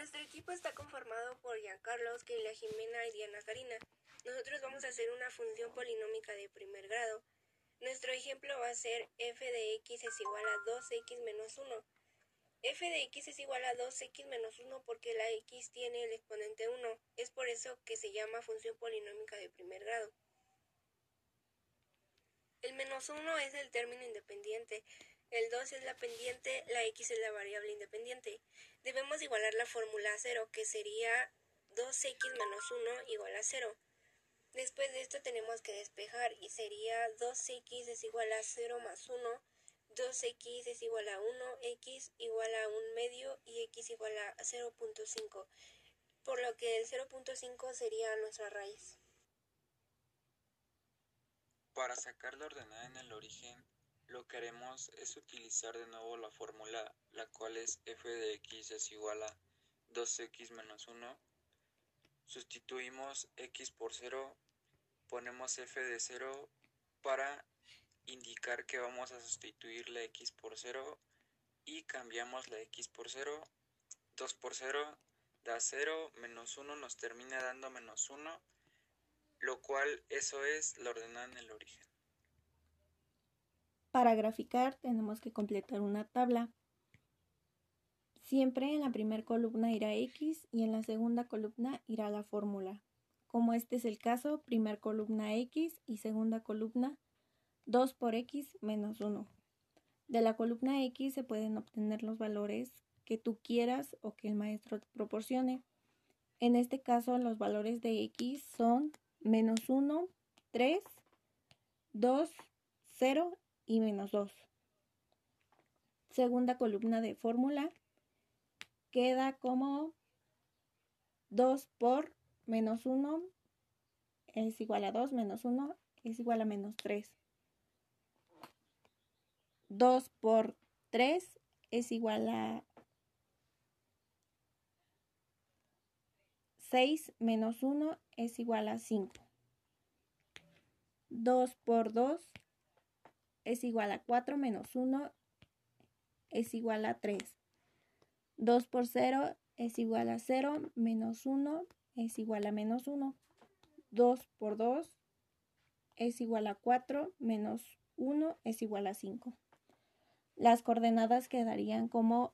Nuestro equipo está conformado por Giancarlos, Keila Jimena y Diana Karina. Nosotros vamos a hacer una función polinómica de primer grado. Nuestro ejemplo va a ser f de x es igual a 2x menos 1. f de x es igual a 2x menos 1 porque la x tiene el exponente 1. Es por eso que se llama función polinómica de primer grado. El menos 1 es el término independiente, el 2 es la pendiente, la x es la variable independiente. Debemos igualar la fórmula a 0, que sería 2x menos 1 igual a 0. Después de esto tenemos que despejar y sería 2x es igual a 0 más 1, 2x es igual a 1, x igual a 1 medio y x igual a 0.5, por lo que el 0.5 sería nuestra raíz. Para sacar la ordenada en el origen, lo que haremos es utilizar de nuevo la fórmula, la cual es f de x es igual a 2x menos 1. Sustituimos x por 0, ponemos f de 0 para indicar que vamos a sustituir la x por 0 y cambiamos la x por 0. 2 por 0 da 0, menos 1 nos termina dando menos 1 lo cual eso es la ordenada en el origen. Para graficar tenemos que completar una tabla. Siempre en la primera columna irá x y en la segunda columna irá la fórmula. Como este es el caso, primera columna x y segunda columna 2 por x menos 1. De la columna x se pueden obtener los valores que tú quieras o que el maestro te proporcione. En este caso los valores de x son menos 1, 3, 2, 0 y menos 2. Segunda columna de fórmula queda como 2 por menos 1 es igual a 2, menos 1 es igual a menos 3. 2 por 3 es igual a 6 menos 1 es igual a 5. 2 por 2 es igual a 4 menos 1 es igual a 3. 2 por 0 es igual a 0 menos 1 es igual a menos 1. 2 por 2 es igual a 4 menos 1 es igual a 5. Las coordenadas quedarían como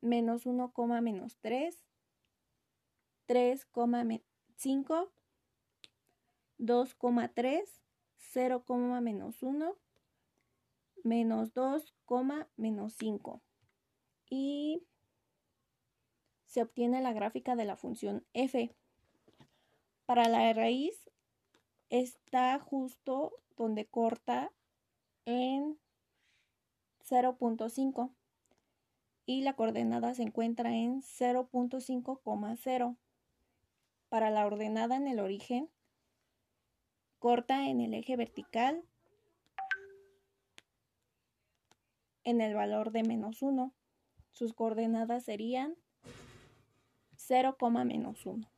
menos 1, menos 3 3,5, 2,3, 0, menos 1, menos 2, menos 5. Y se obtiene la gráfica de la función f. Para la raíz está justo donde corta en 0.5 y la coordenada se encuentra en 0.5,0 para la ordenada en el origen, corta en el eje vertical en el valor de menos 1. Sus coordenadas serían 0, menos 1.